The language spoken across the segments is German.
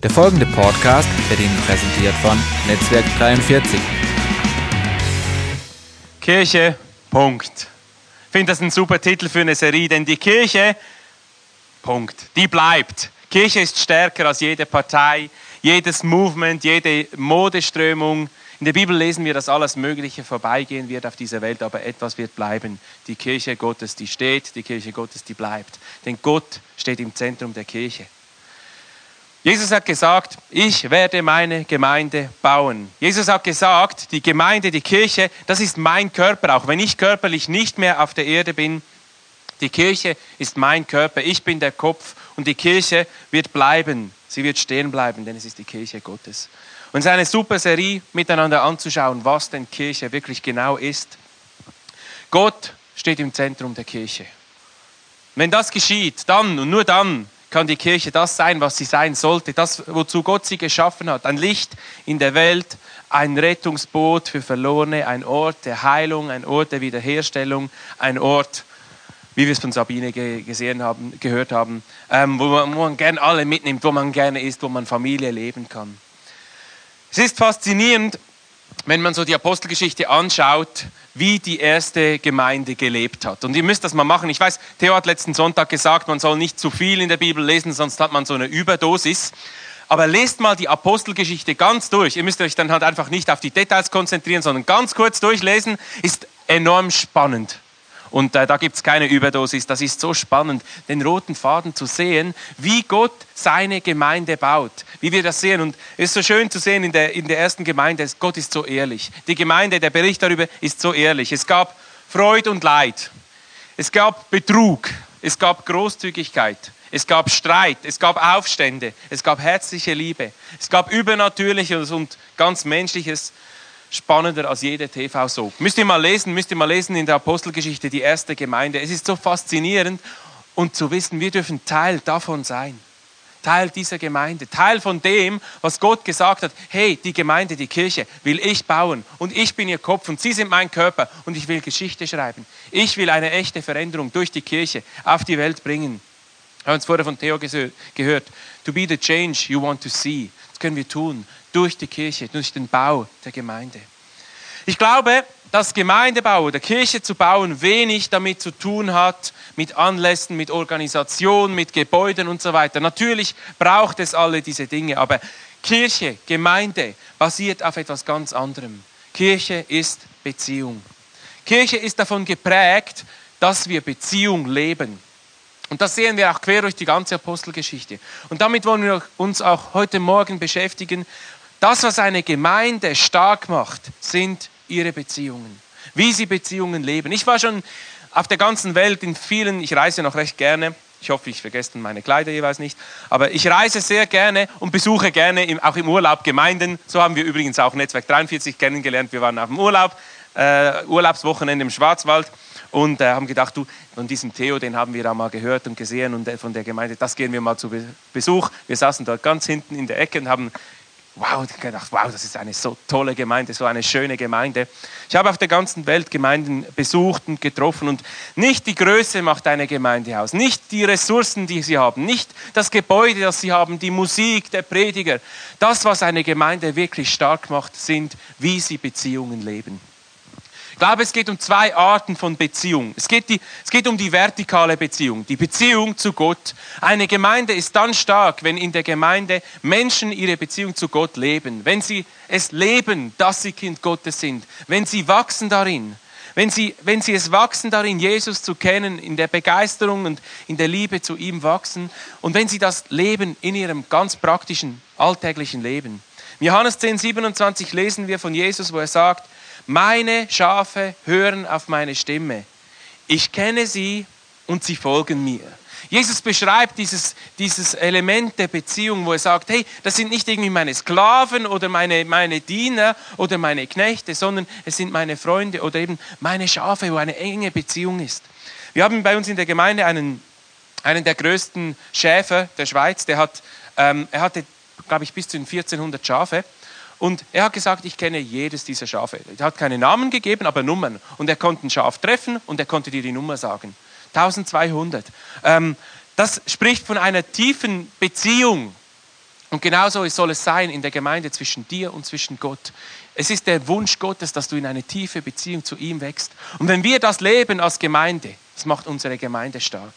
Der folgende Podcast wird Ihnen präsentiert von Netzwerk 43. Kirche, Punkt. Ich finde das ein super Titel für eine Serie, denn die Kirche, Punkt, die bleibt. Kirche ist stärker als jede Partei, jedes Movement, jede Modeströmung. In der Bibel lesen wir, dass alles Mögliche vorbeigehen wird auf dieser Welt, aber etwas wird bleiben. Die Kirche Gottes, die steht, die Kirche Gottes, die bleibt. Denn Gott steht im Zentrum der Kirche. Jesus hat gesagt, ich werde meine Gemeinde bauen. Jesus hat gesagt, die Gemeinde, die Kirche, das ist mein Körper, auch wenn ich körperlich nicht mehr auf der Erde bin. Die Kirche ist mein Körper, ich bin der Kopf und die Kirche wird bleiben. Sie wird stehen bleiben, denn es ist die Kirche Gottes. Und es ist eine super Serie, miteinander anzuschauen, was denn Kirche wirklich genau ist. Gott steht im Zentrum der Kirche. Wenn das geschieht, dann und nur dann kann die Kirche das sein, was sie sein sollte, das, wozu Gott sie geschaffen hat. Ein Licht in der Welt, ein Rettungsboot für Verlorene, ein Ort der Heilung, ein Ort der Wiederherstellung, ein Ort, wie wir es von Sabine gesehen haben, gehört haben, ähm, wo, man, wo man gerne alle mitnimmt, wo man gerne ist, wo man Familie leben kann. Es ist faszinierend, wenn man so die Apostelgeschichte anschaut, wie die erste Gemeinde gelebt hat. Und ihr müsst das mal machen. Ich weiß, Theo hat letzten Sonntag gesagt, man soll nicht zu viel in der Bibel lesen, sonst hat man so eine Überdosis. Aber lest mal die Apostelgeschichte ganz durch. Ihr müsst euch dann halt einfach nicht auf die Details konzentrieren, sondern ganz kurz durchlesen. Ist enorm spannend. Und äh, da gibt es keine Überdosis. Das ist so spannend, den roten Faden zu sehen, wie Gott seine Gemeinde baut, wie wir das sehen. Und es ist so schön zu sehen in der, in der ersten Gemeinde, Gott ist so ehrlich. Die Gemeinde, der Bericht darüber ist so ehrlich. Es gab Freude und Leid. Es gab Betrug. Es gab Großzügigkeit. Es gab Streit, es gab Aufstände, es gab herzliche Liebe, es gab Übernatürliches und ganz Menschliches spannender als jede TV-Soap. Müsst ihr mal lesen, müsst ihr mal lesen in der Apostelgeschichte, die erste Gemeinde. Es ist so faszinierend und zu wissen, wir dürfen Teil davon sein. Teil dieser Gemeinde, Teil von dem, was Gott gesagt hat. Hey, die Gemeinde, die Kirche will ich bauen und ich bin ihr Kopf und sie sind mein Körper und ich will Geschichte schreiben. Ich will eine echte Veränderung durch die Kirche auf die Welt bringen. Wir haben es vorher von Theo gehört. To be the change you want to see. Das können wir tun durch die Kirche, durch den Bau der Gemeinde. Ich glaube, dass Gemeindebau oder Kirche zu bauen wenig damit zu tun hat, mit Anlässen, mit Organisation, mit Gebäuden und so weiter. Natürlich braucht es alle diese Dinge, aber Kirche, Gemeinde basiert auf etwas ganz anderem. Kirche ist Beziehung. Kirche ist davon geprägt, dass wir Beziehung leben. Und das sehen wir auch quer durch die ganze Apostelgeschichte. Und damit wollen wir uns auch heute Morgen beschäftigen. Das, was eine Gemeinde stark macht, sind ihre Beziehungen. Wie sie Beziehungen leben. Ich war schon auf der ganzen Welt in vielen, ich reise noch recht gerne. Ich hoffe, ich vergesse meine Kleider jeweils nicht. Aber ich reise sehr gerne und besuche gerne auch im Urlaub Gemeinden. So haben wir übrigens auch Netzwerk 43 kennengelernt. Wir waren auf dem Urlaub, äh, Urlaubswochenende im Schwarzwald und äh, haben gedacht, du, von diesem Theo, den haben wir da mal gehört und gesehen und äh, von der Gemeinde, das gehen wir mal zu Besuch. Wir saßen dort ganz hinten in der Ecke und haben wow, gedacht, wow, das ist eine so tolle Gemeinde, so eine schöne Gemeinde. Ich habe auf der ganzen Welt Gemeinden besucht und getroffen und nicht die Größe macht eine Gemeinde aus, nicht die Ressourcen, die sie haben, nicht das Gebäude, das sie haben, die Musik, der Prediger. Das, was eine Gemeinde wirklich stark macht, sind, wie sie Beziehungen leben. Ich glaube, es geht um zwei Arten von Beziehung. Es geht, die, es geht um die vertikale Beziehung, die Beziehung zu Gott. Eine Gemeinde ist dann stark, wenn in der Gemeinde Menschen ihre Beziehung zu Gott leben, wenn sie es leben, dass sie Kind Gottes sind, wenn sie wachsen darin, wenn sie, wenn sie es wachsen darin, Jesus zu kennen, in der Begeisterung und in der Liebe zu ihm wachsen und wenn sie das leben in ihrem ganz praktischen, alltäglichen Leben. In Johannes 10, 27 lesen wir von Jesus, wo er sagt, meine Schafe hören auf meine Stimme. Ich kenne sie und sie folgen mir. Jesus beschreibt dieses, dieses Element der Beziehung, wo er sagt, hey, das sind nicht irgendwie meine Sklaven oder meine, meine Diener oder meine Knechte, sondern es sind meine Freunde oder eben meine Schafe, wo eine enge Beziehung ist. Wir haben bei uns in der Gemeinde einen, einen der größten Schäfer der Schweiz, der hat, ähm, er hatte, glaube ich, bis zu 1400 Schafe. Und er hat gesagt, ich kenne jedes dieser Schafe. Er hat keine Namen gegeben, aber Nummern. Und er konnte ein Schaf treffen und er konnte dir die Nummer sagen. 1200. Ähm, das spricht von einer tiefen Beziehung. Und genauso soll es sein in der Gemeinde zwischen dir und zwischen Gott. Es ist der Wunsch Gottes, dass du in eine tiefe Beziehung zu ihm wächst. Und wenn wir das leben als Gemeinde, das macht unsere Gemeinde stark.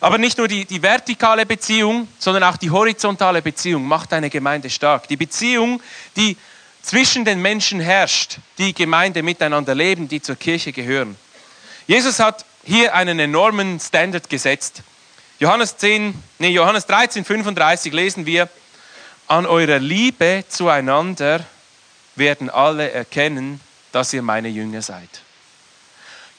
Aber nicht nur die, die vertikale Beziehung, sondern auch die horizontale Beziehung macht eine Gemeinde stark. Die Beziehung, die zwischen den Menschen herrscht, die Gemeinde miteinander leben, die zur Kirche gehören. Jesus hat hier einen enormen Standard gesetzt. Johannes, 10, nee, Johannes 13, 35 lesen wir, an eurer Liebe zueinander werden alle erkennen, dass ihr meine Jünger seid.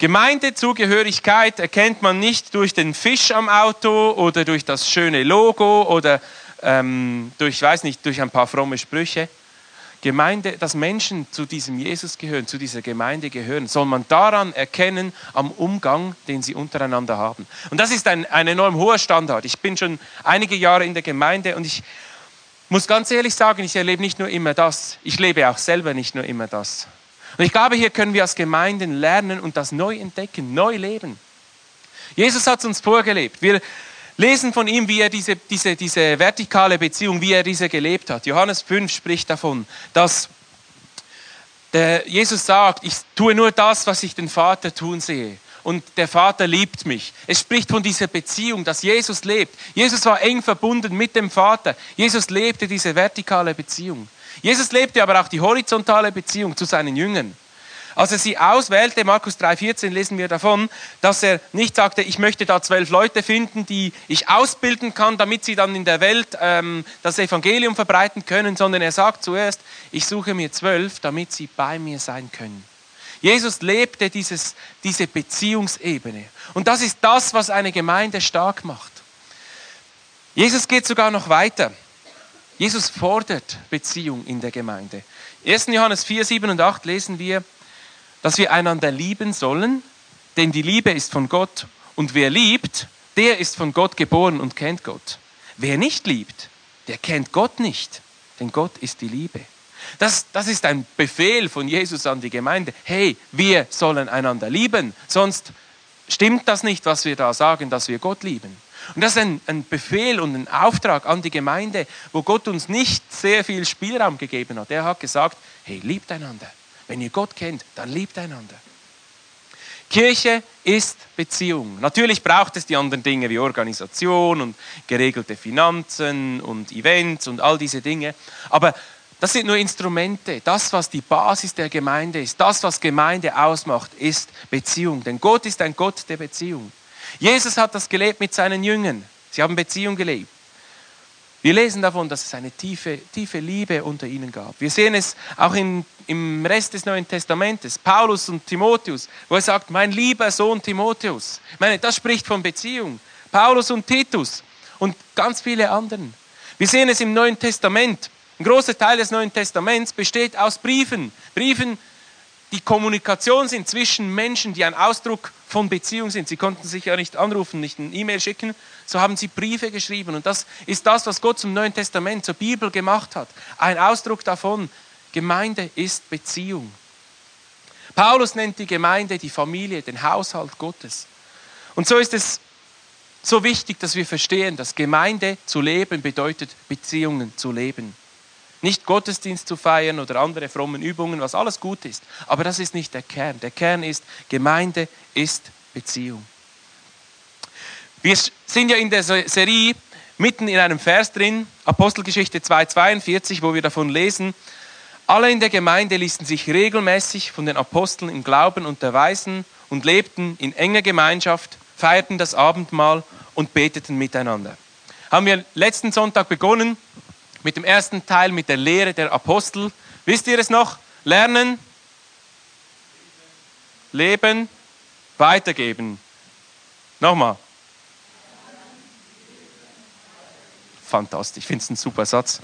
Gemeindezugehörigkeit erkennt man nicht durch den Fisch am Auto oder durch das schöne Logo oder ähm, durch, weiß nicht, durch ein paar fromme Sprüche. Gemeinde, dass Menschen zu diesem Jesus gehören, zu dieser Gemeinde gehören, soll man daran erkennen, am Umgang, den sie untereinander haben. Und das ist ein, ein enorm hoher Standard. Ich bin schon einige Jahre in der Gemeinde und ich muss ganz ehrlich sagen, ich erlebe nicht nur immer das, ich lebe auch selber nicht nur immer das. Und ich glaube, hier können wir als Gemeinden lernen und das neu entdecken, neu leben. Jesus hat es uns vorgelebt. Wir lesen von ihm, wie er diese, diese, diese vertikale Beziehung, wie er diese gelebt hat. Johannes 5 spricht davon, dass der Jesus sagt, ich tue nur das, was ich den Vater tun sehe. Und der Vater liebt mich. Es spricht von dieser Beziehung, dass Jesus lebt. Jesus war eng verbunden mit dem Vater. Jesus lebte diese vertikale Beziehung. Jesus lebte aber auch die horizontale Beziehung zu seinen Jüngern. Als er sie auswählte, Markus 3,14 lesen wir davon, dass er nicht sagte, ich möchte da zwölf Leute finden, die ich ausbilden kann, damit sie dann in der Welt ähm, das Evangelium verbreiten können, sondern er sagt zuerst, ich suche mir zwölf, damit sie bei mir sein können. Jesus lebte dieses, diese Beziehungsebene. Und das ist das, was eine Gemeinde stark macht. Jesus geht sogar noch weiter. Jesus fordert Beziehung in der Gemeinde. 1. Johannes 4, 7 und 8 lesen wir, dass wir einander lieben sollen, denn die Liebe ist von Gott und wer liebt, der ist von Gott geboren und kennt Gott. Wer nicht liebt, der kennt Gott nicht, denn Gott ist die Liebe. Das, das ist ein Befehl von Jesus an die Gemeinde. Hey, wir sollen einander lieben, sonst stimmt das nicht, was wir da sagen, dass wir Gott lieben. Und das ist ein, ein, Befehl und ein Auftrag an die Gemeinde, wo Gott uns nicht sehr viel Spielraum gegeben hat. Er hat gesagt, hey, liebt einander. Wenn ihr Gott kennt, dann liebt einander. Kirche ist Beziehung. Natürlich braucht es die anderen Dinge wie Organisation und geregelte Finanzen und Events und all diese Dinge. Aber das sind nur Instrumente. Das, was die Basis der Gemeinde ist, das, was Gemeinde ausmacht, ist Beziehung. Denn Gott ist ein Gott der Beziehung. Jesus hat das gelebt mit seinen Jüngern. Sie haben Beziehung gelebt. Wir lesen davon, dass es eine tiefe, tiefe Liebe unter ihnen gab. Wir sehen es auch in, im Rest des Neuen Testamentes, Paulus und Timotheus, wo er sagt, mein lieber Sohn Timotheus. Ich meine, das spricht von Beziehung. Paulus und Titus und ganz viele anderen. Wir sehen es im Neuen Testament. Ein großer Teil des Neuen Testaments besteht aus Briefen. Briefen, die Kommunikation sind zwischen Menschen, die ein Ausdruck von Beziehung sind. Sie konnten sich ja nicht anrufen, nicht eine E-Mail schicken, so haben sie Briefe geschrieben. Und das ist das, was Gott zum Neuen Testament, zur Bibel gemacht hat. Ein Ausdruck davon, Gemeinde ist Beziehung. Paulus nennt die Gemeinde die Familie, den Haushalt Gottes. Und so ist es so wichtig, dass wir verstehen, dass Gemeinde zu leben bedeutet, Beziehungen zu leben. Nicht Gottesdienst zu feiern oder andere frommen Übungen, was alles gut ist. Aber das ist nicht der Kern. Der Kern ist, Gemeinde ist Beziehung. Wir sind ja in der Serie mitten in einem Vers drin, Apostelgeschichte 2,42, wo wir davon lesen, alle in der Gemeinde ließen sich regelmäßig von den Aposteln im Glauben unterweisen und lebten in enger Gemeinschaft, feierten das Abendmahl und beteten miteinander. Haben wir letzten Sonntag begonnen mit dem ersten Teil, mit der Lehre der Apostel. Wisst ihr es noch? Lernen, leben, weitergeben. Nochmal. Fantastisch, ich finde es ein super Satz.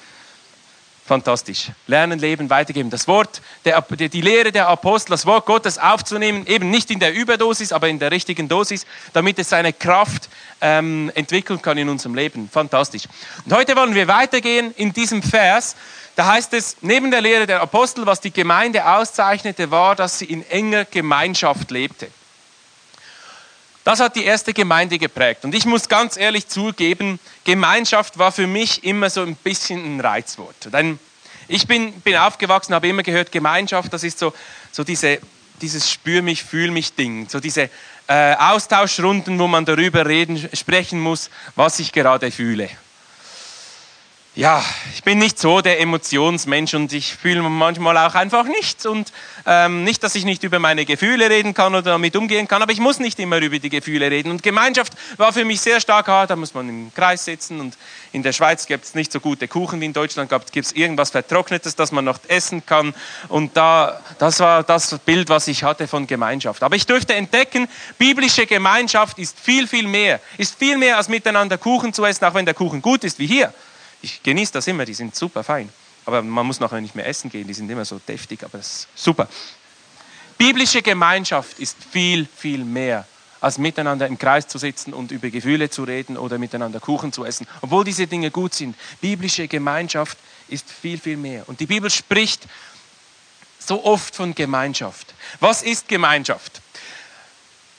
Fantastisch. Lernen, leben, weitergeben. Das Wort, der, die Lehre der Apostel, das Wort Gottes aufzunehmen, eben nicht in der Überdosis, aber in der richtigen Dosis, damit es seine Kraft ähm, entwickeln kann in unserem Leben. Fantastisch. Und heute wollen wir weitergehen in diesem Vers. Da heißt es, neben der Lehre der Apostel, was die Gemeinde auszeichnete, war, dass sie in enger Gemeinschaft lebte. Das hat die erste Gemeinde geprägt. Und ich muss ganz ehrlich zugeben, Gemeinschaft war für mich immer so ein bisschen ein Reizwort. Denn ich bin, bin aufgewachsen, habe immer gehört, Gemeinschaft, das ist so, so diese, dieses Spür mich, fühl mich Ding. So diese äh, Austauschrunden, wo man darüber reden, sprechen muss, was ich gerade fühle ja, ich bin nicht so der Emotionsmensch und ich fühle manchmal auch einfach nichts. Und ähm, nicht, dass ich nicht über meine Gefühle reden kann oder damit umgehen kann, aber ich muss nicht immer über die Gefühle reden. Und Gemeinschaft war für mich sehr stark, ah, da muss man im Kreis sitzen. Und in der Schweiz gibt es nicht so gute Kuchen wie in Deutschland, gibt es irgendwas Vertrocknetes, das man noch essen kann. Und da, das war das Bild, was ich hatte von Gemeinschaft. Aber ich durfte entdecken, biblische Gemeinschaft ist viel, viel mehr. Ist viel mehr als miteinander Kuchen zu essen, auch wenn der Kuchen gut ist wie hier ich genieße das immer, die sind super fein. Aber man muss nachher nicht mehr essen gehen, die sind immer so deftig, aber das ist super. Biblische Gemeinschaft ist viel, viel mehr als miteinander im Kreis zu sitzen und über Gefühle zu reden oder miteinander Kuchen zu essen. Obwohl diese Dinge gut sind, biblische Gemeinschaft ist viel, viel mehr. Und die Bibel spricht so oft von Gemeinschaft. Was ist Gemeinschaft?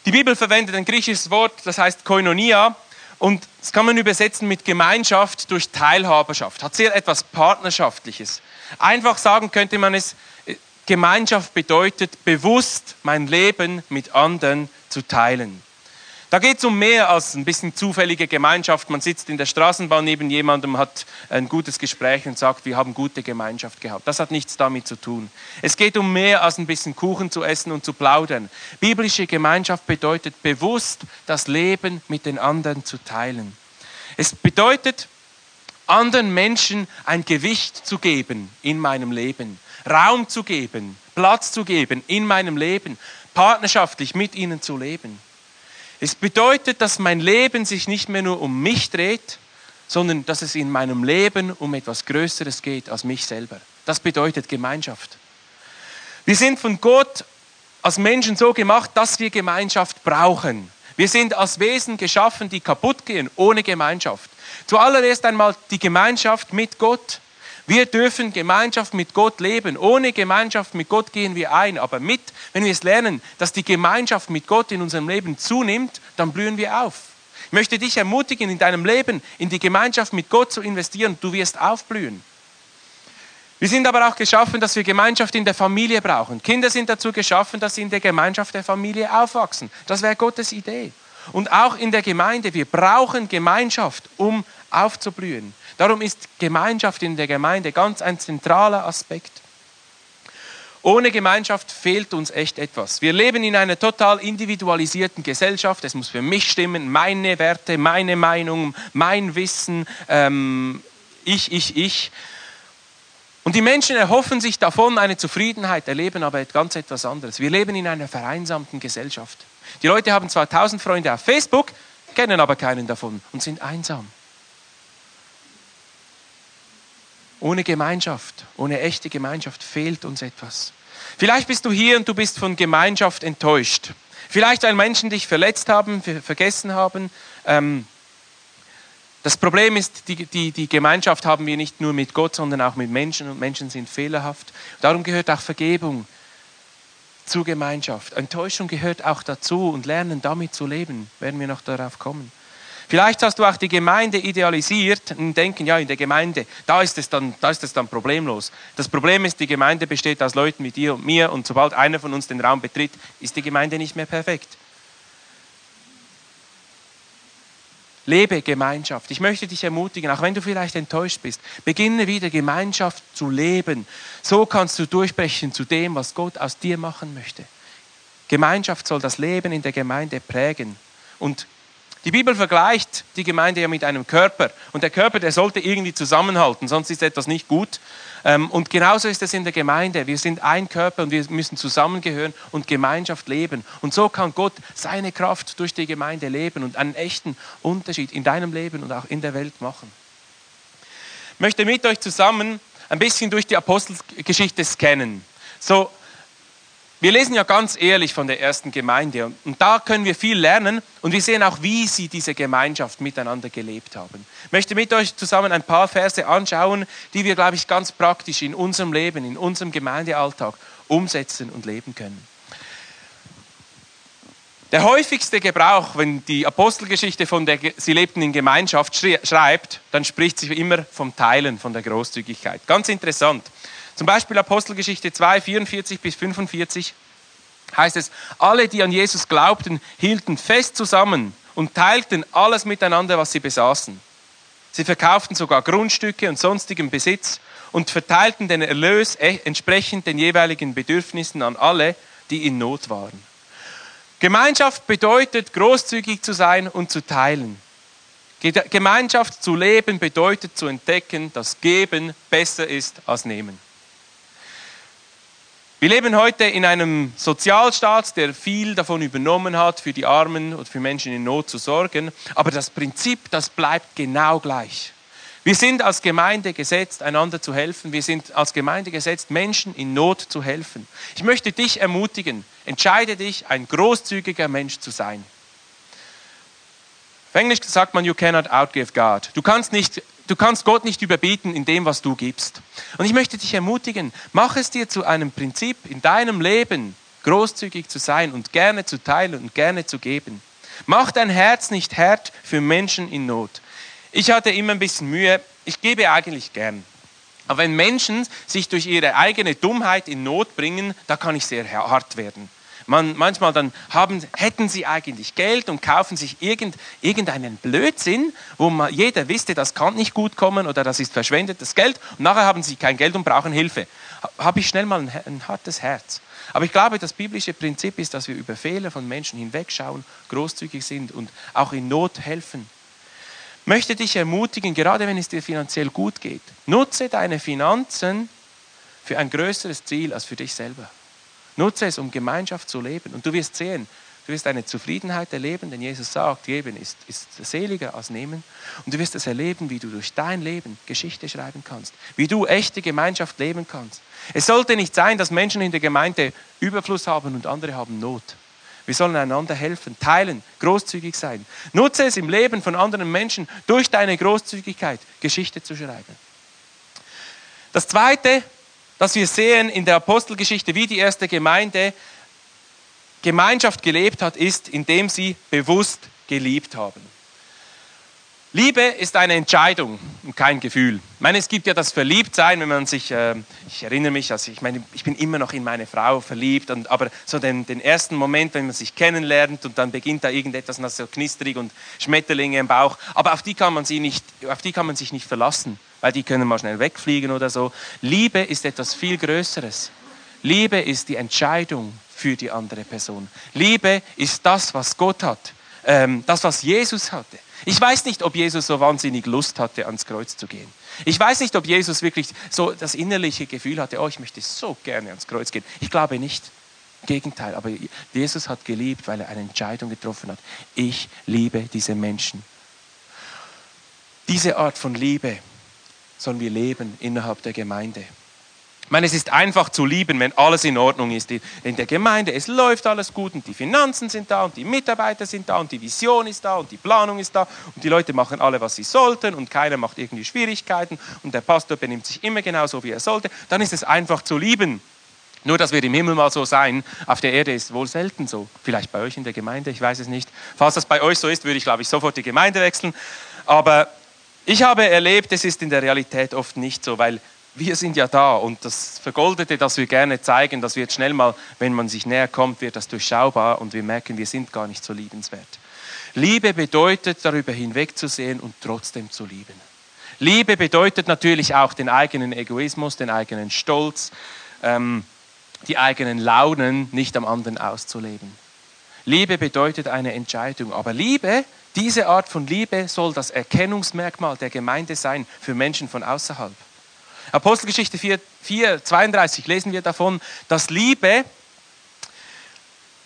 Die Bibel verwendet ein griechisches Wort, das heißt Koinonia. Und das kann man übersetzen mit Gemeinschaft durch Teilhaberschaft. Hat sehr etwas Partnerschaftliches. Einfach sagen könnte man es, äh, Gemeinschaft bedeutet bewusst mein Leben mit anderen zu teilen. Da geht es um mehr als ein bisschen zufällige Gemeinschaft. Man sitzt in der Straßenbahn neben jemandem, hat ein gutes Gespräch und sagt, wir haben gute Gemeinschaft gehabt. Das hat nichts damit zu tun. Es geht um mehr als ein bisschen Kuchen zu essen und zu plaudern. Biblische Gemeinschaft bedeutet bewusst das Leben mit den anderen zu teilen. Es bedeutet, anderen Menschen ein Gewicht zu geben in meinem Leben, Raum zu geben, Platz zu geben in meinem Leben, partnerschaftlich mit ihnen zu leben. Es bedeutet, dass mein Leben sich nicht mehr nur um mich dreht, sondern dass es in meinem Leben um etwas Größeres geht als mich selber. Das bedeutet Gemeinschaft. Wir sind von Gott als Menschen so gemacht, dass wir Gemeinschaft brauchen. Wir sind als Wesen geschaffen, die kaputt gehen ohne Gemeinschaft. Zuallererst einmal die Gemeinschaft mit Gott. Wir dürfen Gemeinschaft mit Gott leben. Ohne Gemeinschaft mit Gott gehen wir ein. Aber mit, wenn wir es lernen, dass die Gemeinschaft mit Gott in unserem Leben zunimmt, dann blühen wir auf. Ich möchte dich ermutigen, in deinem Leben in die Gemeinschaft mit Gott zu investieren. Du wirst aufblühen. Wir sind aber auch geschaffen, dass wir Gemeinschaft in der Familie brauchen. Kinder sind dazu geschaffen, dass sie in der Gemeinschaft der Familie aufwachsen. Das wäre Gottes Idee. Und auch in der Gemeinde. Wir brauchen Gemeinschaft, um aufzublühen. Darum ist Gemeinschaft in der Gemeinde ganz ein zentraler Aspekt. Ohne Gemeinschaft fehlt uns echt etwas. Wir leben in einer total individualisierten Gesellschaft. Es muss für mich stimmen, meine Werte, meine Meinung, mein Wissen, ähm, ich, ich, ich. Und die Menschen erhoffen sich davon eine Zufriedenheit, erleben aber ganz etwas anderes. Wir leben in einer vereinsamten Gesellschaft. Die Leute haben zwar tausend Freunde auf Facebook, kennen aber keinen davon und sind einsam. Ohne Gemeinschaft, ohne echte Gemeinschaft fehlt uns etwas. Vielleicht bist du hier und du bist von Gemeinschaft enttäuscht. Vielleicht, weil Menschen dich verletzt haben, vergessen haben. Ähm, das Problem ist, die, die, die Gemeinschaft haben wir nicht nur mit Gott, sondern auch mit Menschen und Menschen sind fehlerhaft. Darum gehört auch Vergebung zur Gemeinschaft. Enttäuschung gehört auch dazu und lernen damit zu leben, werden wir noch darauf kommen. Vielleicht hast du auch die Gemeinde idealisiert und denken, ja, in der Gemeinde, da ist, es dann, da ist es dann problemlos. Das Problem ist, die Gemeinde besteht aus Leuten wie dir und mir und sobald einer von uns den Raum betritt, ist die Gemeinde nicht mehr perfekt. Lebe Gemeinschaft. Ich möchte dich ermutigen, auch wenn du vielleicht enttäuscht bist, beginne wieder Gemeinschaft zu leben. So kannst du durchbrechen zu dem, was Gott aus dir machen möchte. Gemeinschaft soll das Leben in der Gemeinde prägen. Und die Bibel vergleicht die Gemeinde ja mit einem Körper. Und der Körper, der sollte irgendwie zusammenhalten, sonst ist etwas nicht gut. Ähm, und genauso ist es in der Gemeinde. Wir sind ein Körper und wir müssen zusammengehören und Gemeinschaft leben. Und so kann Gott seine Kraft durch die Gemeinde leben und einen echten Unterschied in deinem Leben und auch in der Welt machen. Ich möchte mit euch zusammen ein bisschen durch die Apostelgeschichte scannen. So wir lesen ja ganz ehrlich von der ersten Gemeinde und da können wir viel lernen und wir sehen auch, wie sie diese Gemeinschaft miteinander gelebt haben. Ich möchte mit euch zusammen ein paar Verse anschauen, die wir, glaube ich, ganz praktisch in unserem Leben, in unserem Gemeindealltag umsetzen und leben können. Der häufigste Gebrauch, wenn die Apostelgeschichte von der Sie lebten in Gemeinschaft schreibt, dann spricht sie immer vom Teilen, von der Großzügigkeit. Ganz interessant. Zum Beispiel Apostelgeschichte 2, 44 bis 45 heißt es, alle, die an Jesus glaubten, hielten fest zusammen und teilten alles miteinander, was sie besaßen. Sie verkauften sogar Grundstücke und sonstigen Besitz und verteilten den Erlös e- entsprechend den jeweiligen Bedürfnissen an alle, die in Not waren. Gemeinschaft bedeutet, großzügig zu sein und zu teilen. Gemeinschaft zu leben bedeutet zu entdecken, dass Geben besser ist als Nehmen. Wir leben heute in einem Sozialstaat, der viel davon übernommen hat, für die Armen und für Menschen in Not zu sorgen. Aber das Prinzip, das bleibt genau gleich. Wir sind als Gemeinde gesetzt, einander zu helfen. Wir sind als Gemeinde gesetzt, Menschen in Not zu helfen. Ich möchte dich ermutigen, entscheide dich, ein großzügiger Mensch zu sein. Auf Englisch sagt man, you cannot outgive God. Du kannst nicht Du kannst Gott nicht überbieten in dem, was du gibst. Und ich möchte dich ermutigen, mach es dir zu einem Prinzip in deinem Leben, großzügig zu sein und gerne zu teilen und gerne zu geben. Mach dein Herz nicht hart für Menschen in Not. Ich hatte immer ein bisschen Mühe, ich gebe eigentlich gern. Aber wenn Menschen sich durch ihre eigene Dummheit in Not bringen, da kann ich sehr hart werden. Man, manchmal dann haben, hätten sie eigentlich Geld und kaufen sich irgend, irgendeinen Blödsinn, wo man, jeder wisse, das kann nicht gut kommen oder das ist verschwendetes Geld und nachher haben sie kein Geld und brauchen Hilfe. Habe ich schnell mal ein, ein hartes Herz. Aber ich glaube, das biblische Prinzip ist, dass wir über Fehler von Menschen hinwegschauen, großzügig sind und auch in Not helfen. Möchte dich ermutigen, gerade wenn es dir finanziell gut geht, nutze deine Finanzen für ein größeres Ziel als für dich selber. Nutze es, um Gemeinschaft zu leben. Und du wirst sehen, du wirst eine Zufriedenheit erleben, denn Jesus sagt, geben ist, ist seliger als nehmen. Und du wirst es erleben, wie du durch dein Leben Geschichte schreiben kannst, wie du echte Gemeinschaft leben kannst. Es sollte nicht sein, dass Menschen in der Gemeinde Überfluss haben und andere haben Not. Wir sollen einander helfen, teilen, großzügig sein. Nutze es im Leben von anderen Menschen durch deine Großzügigkeit Geschichte zu schreiben. Das Zweite, dass wir sehen in der Apostelgeschichte, wie die erste Gemeinde Gemeinschaft gelebt hat, ist, indem sie bewusst geliebt haben. Liebe ist eine Entscheidung und kein Gefühl. Ich meine, es gibt ja das Verliebtsein, wenn man sich, äh, ich erinnere mich, also ich meine, ich bin immer noch in meine Frau verliebt, und, aber so den, den ersten Moment, wenn man sich kennenlernt und dann beginnt da irgendetwas so knistrig und Schmetterlinge im Bauch, aber auf die kann man, sie nicht, auf die kann man sich nicht verlassen weil die können mal schnell wegfliegen oder so. Liebe ist etwas viel Größeres. Liebe ist die Entscheidung für die andere Person. Liebe ist das, was Gott hat, ähm, das, was Jesus hatte. Ich weiß nicht, ob Jesus so wahnsinnig Lust hatte, ans Kreuz zu gehen. Ich weiß nicht, ob Jesus wirklich so das innerliche Gefühl hatte, oh, ich möchte so gerne ans Kreuz gehen. Ich glaube nicht. Gegenteil, aber Jesus hat geliebt, weil er eine Entscheidung getroffen hat. Ich liebe diese Menschen. Diese Art von Liebe sollen wir leben innerhalb der Gemeinde. Ich meine, es ist einfach zu lieben, wenn alles in Ordnung ist. In der Gemeinde, es läuft alles gut und die Finanzen sind da und die Mitarbeiter sind da und die Vision ist da und die Planung ist da und die Leute machen alle, was sie sollten und keiner macht irgendwie Schwierigkeiten und der Pastor benimmt sich immer genauso, wie er sollte. Dann ist es einfach zu lieben. Nur, dass wir im Himmel mal so sein, auf der Erde ist wohl selten so. Vielleicht bei euch in der Gemeinde, ich weiß es nicht. Falls das bei euch so ist, würde ich, glaube ich, sofort die Gemeinde wechseln. Aber ich habe erlebt, es ist in der Realität oft nicht so, weil wir sind ja da und das Vergoldete, das wir gerne zeigen, das wird schnell mal, wenn man sich näher kommt, wird das durchschaubar und wir merken, wir sind gar nicht so liebenswert. Liebe bedeutet, darüber hinwegzusehen und trotzdem zu lieben. Liebe bedeutet natürlich auch den eigenen Egoismus, den eigenen Stolz, ähm, die eigenen Launen nicht am anderen auszuleben. Liebe bedeutet eine Entscheidung, aber Liebe diese Art von Liebe soll das Erkennungsmerkmal der Gemeinde sein für Menschen von außerhalb. Apostelgeschichte 4, 4 32 lesen wir davon, dass Liebe,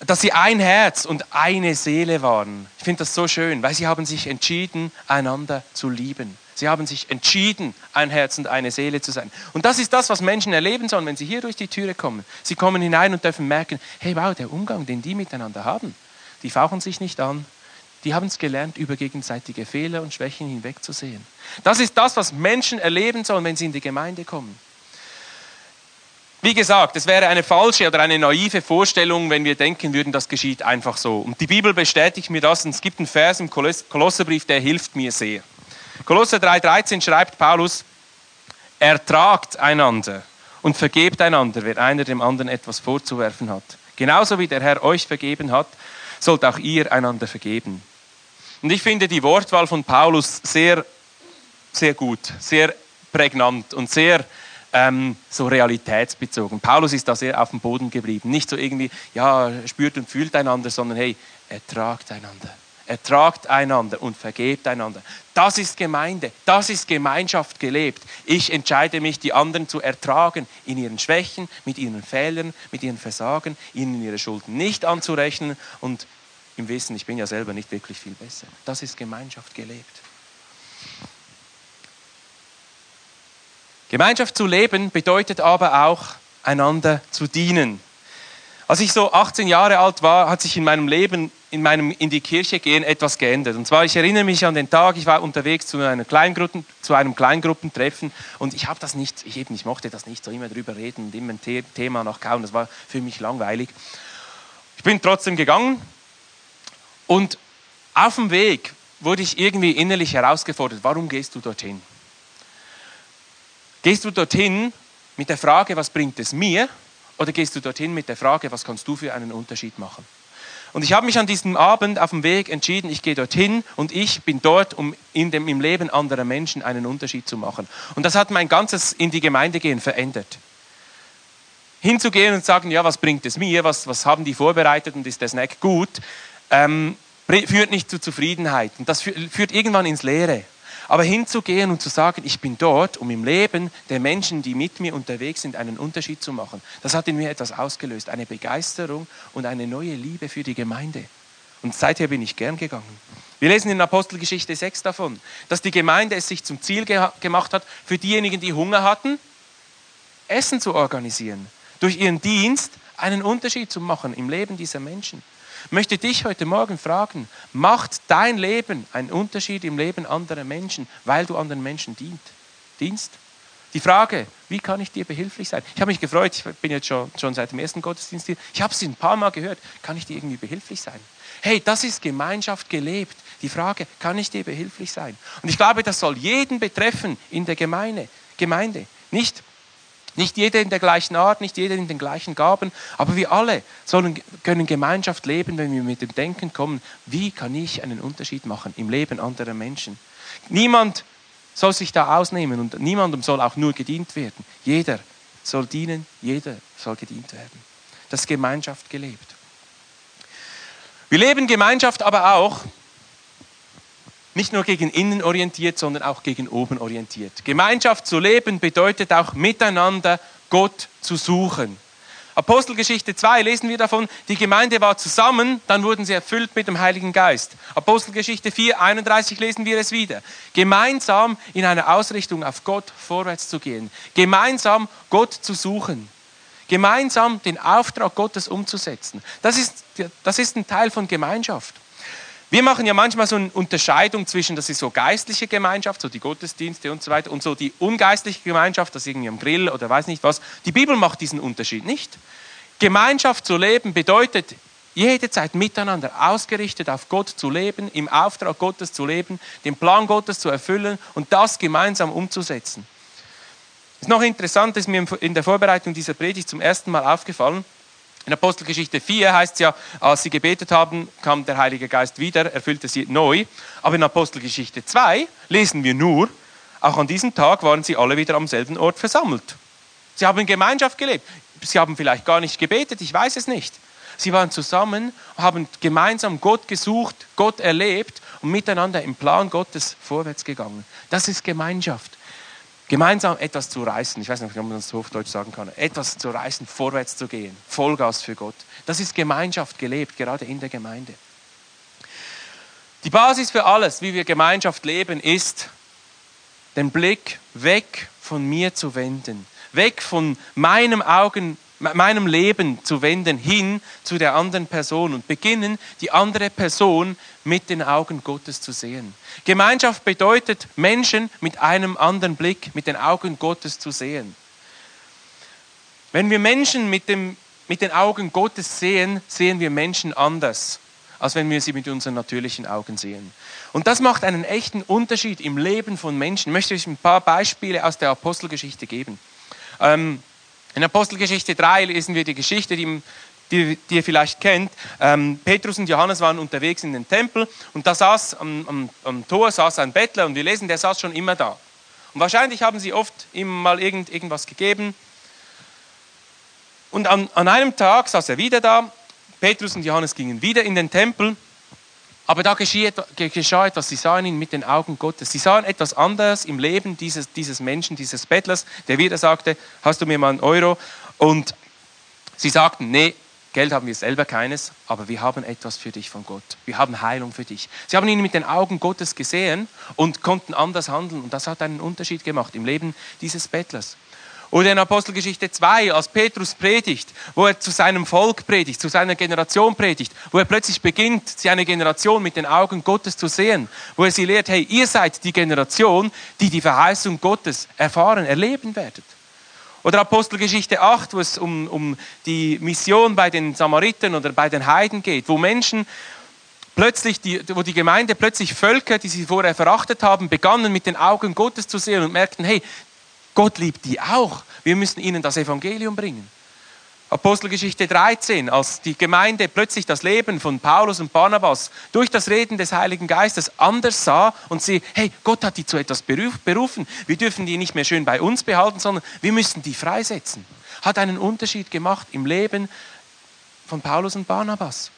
dass sie ein Herz und eine Seele waren. Ich finde das so schön, weil sie haben sich entschieden, einander zu lieben. Sie haben sich entschieden, ein Herz und eine Seele zu sein. Und das ist das, was Menschen erleben sollen, wenn sie hier durch die Türe kommen. Sie kommen hinein und dürfen merken, hey, wow, der Umgang, den die miteinander haben, die fauchen sich nicht an, die haben es gelernt, über gegenseitige Fehler und Schwächen hinwegzusehen. Das ist das, was Menschen erleben sollen, wenn sie in die Gemeinde kommen. Wie gesagt, es wäre eine falsche oder eine naive Vorstellung, wenn wir denken würden, das geschieht einfach so. Und die Bibel bestätigt mir das. Und es gibt einen Vers im Kolosserbrief, der hilft mir sehr. Kolosser 3,13 schreibt Paulus, ertragt einander und vergebt einander, wer einer dem anderen etwas vorzuwerfen hat. Genauso wie der Herr euch vergeben hat, sollt auch ihr einander vergeben. Und ich finde die Wortwahl von Paulus sehr, sehr gut, sehr prägnant und sehr ähm, so realitätsbezogen. Paulus ist da sehr auf dem Boden geblieben. Nicht so irgendwie, ja, spürt und fühlt einander, sondern hey, ertragt einander. Ertragt einander und vergebt einander. Das ist Gemeinde, das ist Gemeinschaft gelebt. Ich entscheide mich, die anderen zu ertragen, in ihren Schwächen, mit ihren Fehlern, mit ihren Versagen, ihnen ihre Schulden nicht anzurechnen und im Wissen, ich bin ja selber nicht wirklich viel besser. Das ist Gemeinschaft gelebt. Gemeinschaft zu leben bedeutet aber auch, einander zu dienen. Als ich so 18 Jahre alt war, hat sich in meinem Leben, in meinem in die Kirche gehen, etwas geändert. Und zwar, ich erinnere mich an den Tag, ich war unterwegs zu, einer Kleingruppen, zu einem Kleingruppentreffen und ich habe das nicht, ich, eben, ich mochte das nicht so immer drüber reden und immer ein Thema nachkauen, das war für mich langweilig. Ich bin trotzdem gegangen und auf dem Weg wurde ich irgendwie innerlich herausgefordert, warum gehst du dorthin? Gehst du dorthin mit der Frage, was bringt es mir? Oder gehst du dorthin mit der Frage, was kannst du für einen Unterschied machen? Und ich habe mich an diesem Abend auf dem Weg entschieden, ich gehe dorthin und ich bin dort, um in dem, im Leben anderer Menschen einen Unterschied zu machen. Und das hat mein ganzes in die Gemeinde gehen verändert. Hinzugehen und sagen, ja, was bringt es mir, was, was haben die vorbereitet und ist der Snack gut, ähm, führt nicht zu Zufriedenheit. Und das führt irgendwann ins Leere. Aber hinzugehen und zu sagen, ich bin dort, um im Leben der Menschen, die mit mir unterwegs sind, einen Unterschied zu machen, das hat in mir etwas ausgelöst, eine Begeisterung und eine neue Liebe für die Gemeinde. Und seither bin ich gern gegangen. Wir lesen in Apostelgeschichte 6 davon, dass die Gemeinde es sich zum Ziel ge gemacht hat, für diejenigen, die Hunger hatten, Essen zu organisieren. Durch ihren Dienst einen Unterschied zu machen im Leben dieser Menschen möchte dich heute Morgen fragen, macht dein Leben einen Unterschied im Leben anderer Menschen, weil du anderen Menschen dient, dienst? Die Frage, wie kann ich dir behilflich sein? Ich habe mich gefreut, ich bin jetzt schon, schon seit dem ersten Gottesdienst hier, ich habe es ein paar Mal gehört, kann ich dir irgendwie behilflich sein? Hey, das ist Gemeinschaft gelebt. Die Frage, kann ich dir behilflich sein? Und ich glaube, das soll jeden betreffen in der Gemeinde. Gemeinde. Nicht nicht jeder in der gleichen Art, nicht jeder in den gleichen Gaben, aber wir alle sollen, können Gemeinschaft leben, wenn wir mit dem Denken kommen, wie kann ich einen Unterschied machen im Leben anderer Menschen. Niemand soll sich da ausnehmen und niemandem soll auch nur gedient werden. Jeder soll dienen, jeder soll gedient werden. Das Gemeinschaft gelebt. Wir leben Gemeinschaft aber auch nicht nur gegen innen orientiert, sondern auch gegen oben orientiert. Gemeinschaft zu leben bedeutet auch miteinander Gott zu suchen. Apostelgeschichte 2 lesen wir davon, die Gemeinde war zusammen, dann wurden sie erfüllt mit dem Heiligen Geist. Apostelgeschichte 4, 31 lesen wir es wieder. Gemeinsam in einer Ausrichtung auf Gott vorwärts zu gehen. Gemeinsam Gott zu suchen. Gemeinsam den Auftrag Gottes umzusetzen. Das ist, das ist ein Teil von Gemeinschaft. Wir machen ja manchmal so eine Unterscheidung zwischen, das ist so geistliche Gemeinschaft, so die Gottesdienste und so weiter, und so die ungeistliche Gemeinschaft, das irgendwie am Grill oder weiß nicht was. Die Bibel macht diesen Unterschied nicht. Gemeinschaft zu leben bedeutet, jede Zeit miteinander ausgerichtet auf Gott zu leben, im Auftrag Gottes zu leben, den Plan Gottes zu erfüllen und das gemeinsam umzusetzen. Ist noch interessant, ist mir in der Vorbereitung dieser Predigt zum ersten Mal aufgefallen. In Apostelgeschichte 4 heißt es ja, als sie gebetet haben, kam der Heilige Geist wieder, erfüllte sie neu. Aber in Apostelgeschichte 2 lesen wir nur, auch an diesem Tag waren sie alle wieder am selben Ort versammelt. Sie haben in Gemeinschaft gelebt. Sie haben vielleicht gar nicht gebetet, ich weiß es nicht. Sie waren zusammen, haben gemeinsam Gott gesucht, Gott erlebt und miteinander im Plan Gottes vorwärts gegangen. Das ist Gemeinschaft gemeinsam etwas zu reißen. Ich weiß nicht, ob man das so auf Deutsch sagen kann. Etwas zu reißen, vorwärts zu gehen. Vollgas für Gott. Das ist Gemeinschaft gelebt, gerade in der Gemeinde. Die Basis für alles, wie wir Gemeinschaft leben, ist, den Blick weg von mir zu wenden. Weg von meinem Augen meinem Leben zu wenden hin zu der anderen Person und beginnen, die andere Person mit den Augen Gottes zu sehen. Gemeinschaft bedeutet, Menschen mit einem anderen Blick, mit den Augen Gottes zu sehen. Wenn wir Menschen mit, dem, mit den Augen Gottes sehen, sehen wir Menschen anders, als wenn wir sie mit unseren natürlichen Augen sehen. Und das macht einen echten Unterschied im Leben von Menschen. Ich möchte euch ein paar Beispiele aus der Apostelgeschichte geben. Ähm, in Apostelgeschichte 3 lesen wir die Geschichte, die, die, die ihr vielleicht kennt. Ähm, Petrus und Johannes waren unterwegs in den Tempel und da saß am, am, am, Tor saß ein Bettler und wir lesen, der saß schon immer da. Und wahrscheinlich haben sie oft ihm mal irgend, irgendwas gegeben. Und an, an einem Tag saß er wieder da. Petrus und Johannes gingen wieder in den Tempel aber da geschah etwas, sie sahen ihn mit den Augen Gottes. Sie sahen etwas anderes im Leben dieses, dieses Menschen, dieses Bettlers, der wieder sagte, hast du mir mal einen Euro? Und sie sagten, nee, Geld haben wir selber keines, aber wir haben etwas für dich von Gott. Wir haben Heilung für dich. Sie haben ihn mit den Augen Gottes gesehen und konnten anders handeln. Und das hat einen Unterschied gemacht im Leben dieses Bettlers. Oder in Apostelgeschichte 2, als Petrus predigt, wo er zu seinem Volk predigt, zu seiner Generation predigt, wo er plötzlich beginnt, seine Generation mit den Augen Gottes zu sehen, wo er sie lehrt, hey, ihr seid die Generation, die die Verheißung Gottes erfahren, erleben werdet. Oder Apostelgeschichte 8, wo es um, um die Mission bei den Samariten oder bei den Heiden geht, wo Menschen plötzlich, die, wo die Gemeinde plötzlich Völker, die sie vorher verachtet haben, begannen mit den Augen Gottes zu sehen und merkten, hey, Gott liebt die auch. Wir müssen ihnen das Evangelium bringen. Apostelgeschichte 13, als die Gemeinde plötzlich das Leben von Paulus und Barnabas durch das Reden des Heiligen Geistes anders sah und sie, hey, Gott hat die zu etwas berufen. Wir dürfen die nicht mehr schön bei uns behalten, sondern wir müssen die freisetzen. Hat einen Unterschied gemacht im Leben von Paulus und Barnabas.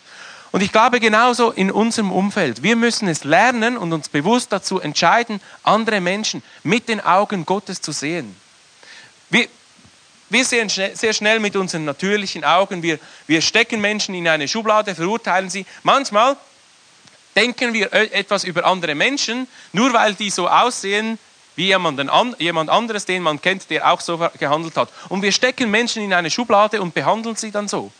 Und ich glaube genauso in unserem Umfeld. Wir müssen es lernen und uns bewusst dazu entscheiden, andere Menschen mit den Augen Gottes zu sehen. Wir, wir sehen sehr schnell mit unseren natürlichen Augen, wir, wir stecken Menschen in eine Schublade, verurteilen sie. Manchmal denken wir etwas über andere Menschen, nur weil die so aussehen wie jemand anderes, den man kennt, der auch so gehandelt hat. Und wir stecken Menschen in eine Schublade und behandeln sie dann so.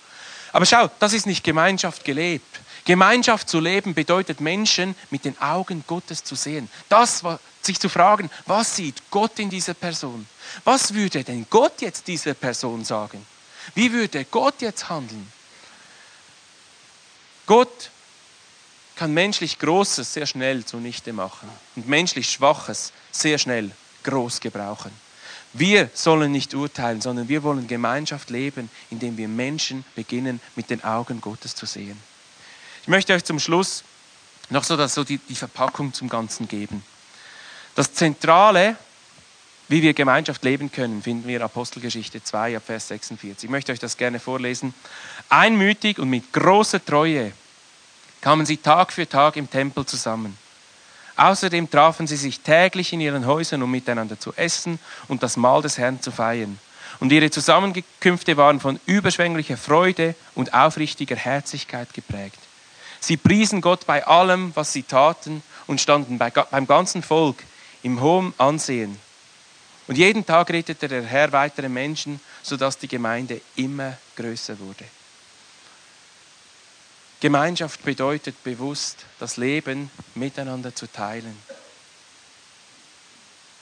Aber schau, das ist nicht Gemeinschaft gelebt. Gemeinschaft zu leben bedeutet Menschen mit den Augen Gottes zu sehen. Das, sich zu fragen, was sieht Gott in dieser Person? Was würde denn Gott jetzt dieser Person sagen? Wie würde Gott jetzt handeln? Gott kann menschlich Großes sehr schnell zunichte machen und menschlich Schwaches sehr schnell groß gebrauchen. Wir sollen nicht urteilen, sondern wir wollen Gemeinschaft leben, indem wir Menschen beginnen, mit den Augen Gottes zu sehen. Ich möchte euch zum Schluss noch so, dass so die, die Verpackung zum Ganzen geben. Das Zentrale, wie wir Gemeinschaft leben können, finden wir Apostelgeschichte 2, ab Vers 46. Ich möchte euch das gerne vorlesen. Einmütig und mit großer Treue kamen sie Tag für Tag im Tempel zusammen. Außerdem trafen sie sich täglich in ihren Häusern, um miteinander zu essen und das Mahl des Herrn zu feiern. Und ihre Zusammenkünfte waren von überschwänglicher Freude und aufrichtiger Herzlichkeit geprägt. Sie priesen Gott bei allem, was sie taten und standen beim ganzen Volk im hohen Ansehen. Und jeden Tag rettete der Herr weitere Menschen, sodass die Gemeinde immer größer wurde. Gemeinschaft bedeutet bewusst, das Leben miteinander zu teilen.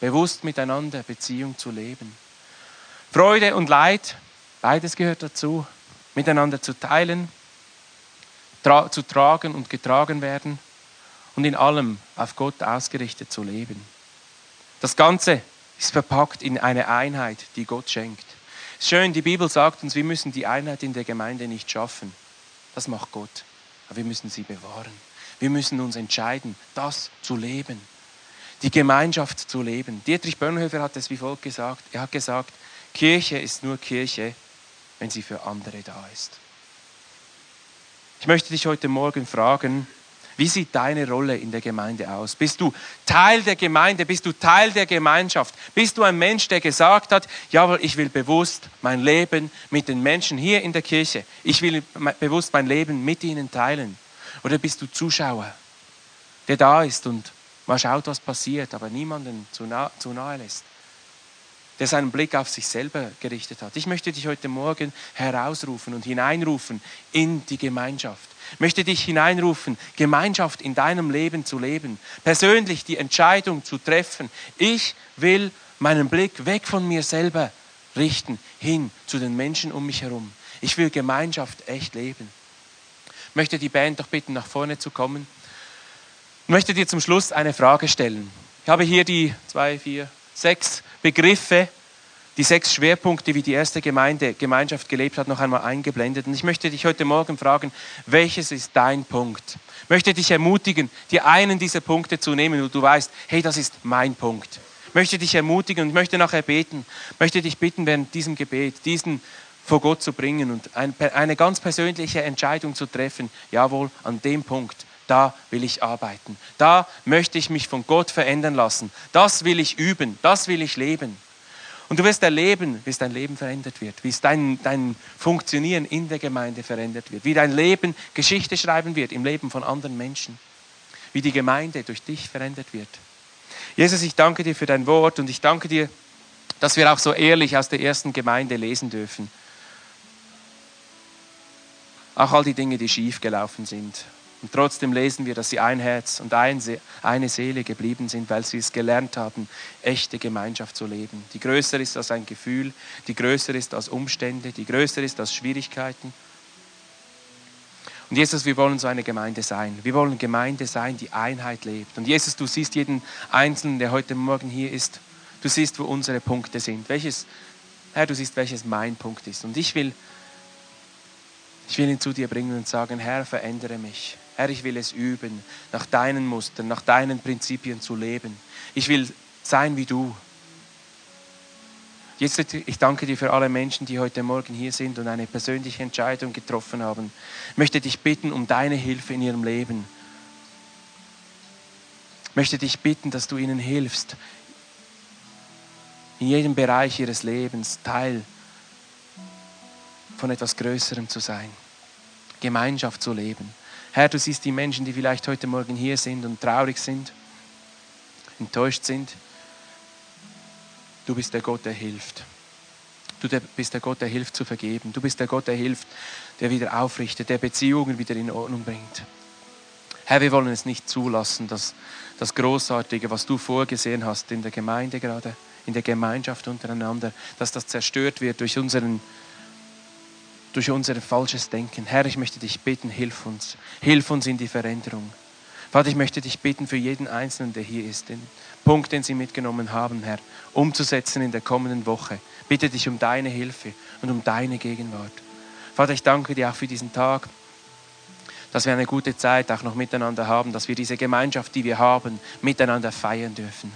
Bewusst miteinander Beziehung zu leben. Freude und Leid, beides gehört dazu. Miteinander zu teilen, tra zu tragen und getragen werden und in allem auf Gott ausgerichtet zu leben. Das Ganze ist verpackt in eine Einheit, die Gott schenkt. Schön, die Bibel sagt uns, wir müssen die Einheit in der Gemeinde nicht schaffen. Das macht Gott. Aber wir müssen sie bewahren. Wir müssen uns entscheiden, das zu leben. Die Gemeinschaft zu leben. Dietrich Bonhoeffer hat es wie folgt gesagt. Er hat gesagt, Kirche ist nur Kirche, wenn sie für andere da ist. Ich möchte dich heute Morgen fragen, wie sieht deine Rolle in der Gemeinde aus? Bist du Teil der Gemeinde? Bist du Teil der Gemeinschaft? Bist du ein Mensch, der gesagt hat, jawohl, ich will bewusst mein Leben mit den Menschen hier in der Kirche, ich will bewusst mein Leben mit ihnen teilen? Oder bist du Zuschauer, der da ist und mal schaut, was passiert, aber niemanden zu, nah, zu nahe lässt? Der seinen Blick auf sich selber gerichtet hat. Ich möchte dich heute Morgen herausrufen und hineinrufen in die Gemeinschaft. Ich möchte dich hineinrufen, Gemeinschaft in deinem Leben zu leben, persönlich die Entscheidung zu treffen. Ich will meinen Blick weg von mir selber richten hin zu den Menschen um mich herum. Ich will Gemeinschaft echt leben. Ich möchte die Band doch bitten, nach vorne zu kommen. Ich möchte dir zum Schluss eine Frage stellen. Ich habe hier die zwei, vier, sechs Begriffe, die sechs Schwerpunkte, wie die erste Gemeinde, Gemeinschaft gelebt hat, noch einmal eingeblendet. Und ich möchte dich heute Morgen fragen, welches ist dein Punkt? Ich möchte dich ermutigen, dir einen dieser Punkte zu nehmen, wo du weißt, hey, das ist mein Punkt. Ich möchte dich ermutigen und möchte nachher beten, ich möchte dich bitten, während diesem Gebet, diesen vor Gott zu bringen und eine ganz persönliche Entscheidung zu treffen. Jawohl, an dem Punkt, da will ich arbeiten. Da möchte ich mich von Gott verändern lassen. Das will ich üben, das will ich leben. Und du wirst erleben, wie es dein Leben verändert wird, wie es dein, dein Funktionieren in der Gemeinde verändert wird, wie dein Leben Geschichte schreiben wird im Leben von anderen Menschen, wie die Gemeinde durch dich verändert wird. Jesus, ich danke dir für dein Wort und ich danke dir, dass wir auch so ehrlich aus der ersten Gemeinde lesen dürfen. Auch all die Dinge, die schief gelaufen sind, und trotzdem lesen wir, dass sie ein Herz und eine Seele geblieben sind, weil sie es gelernt haben, echte Gemeinschaft zu leben. Die größer ist als ein Gefühl, die größer ist als Umstände, die größer ist als Schwierigkeiten. Und Jesus, wir wollen so eine Gemeinde sein. Wir wollen Gemeinde sein, die Einheit lebt. Und Jesus, du siehst jeden Einzelnen, der heute Morgen hier ist. Du siehst, wo unsere Punkte sind. Welches, Herr, du siehst, welches mein Punkt ist. Und ich will, ich will ihn zu dir bringen und sagen, Herr, verändere mich. Herr, ich will es üben, nach deinen Mustern, nach deinen Prinzipien zu leben. Ich will sein wie du. Jetzt, ich danke dir für alle Menschen, die heute Morgen hier sind und eine persönliche Entscheidung getroffen haben. Ich möchte dich bitten um deine Hilfe in ihrem Leben. Ich möchte dich bitten, dass du ihnen hilfst, in jedem Bereich ihres Lebens Teil von etwas Größerem zu sein, Gemeinschaft zu leben. Herr, du siehst die Menschen, die vielleicht heute Morgen hier sind und traurig sind, enttäuscht sind. Du bist der Gott, der hilft. Du bist der Gott, der hilft zu vergeben. Du bist der Gott, der hilft, der wieder aufrichtet, der Beziehungen wieder in Ordnung bringt. Herr, wir wollen es nicht zulassen, dass das Großartige, was du vorgesehen hast in der Gemeinde gerade, in der Gemeinschaft untereinander, dass das zerstört wird durch unseren durch unser falsches Denken. Herr, ich möchte dich bitten, hilf uns. Hilf uns in die Veränderung. Vater, ich möchte dich bitten für jeden Einzelnen, der hier ist, den Punkt, den sie mitgenommen haben, Herr, umzusetzen in der kommenden Woche. Bitte dich um deine Hilfe und um deine Gegenwart. Vater, ich danke dir auch für diesen Tag, dass wir eine gute Zeit auch noch miteinander haben, dass wir diese Gemeinschaft, die wir haben, miteinander feiern dürfen.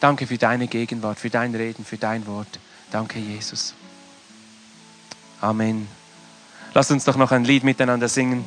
Danke für deine Gegenwart, für dein Reden, für dein Wort. Danke, Jesus. Amen. Lasst uns doch noch ein Lied miteinander singen.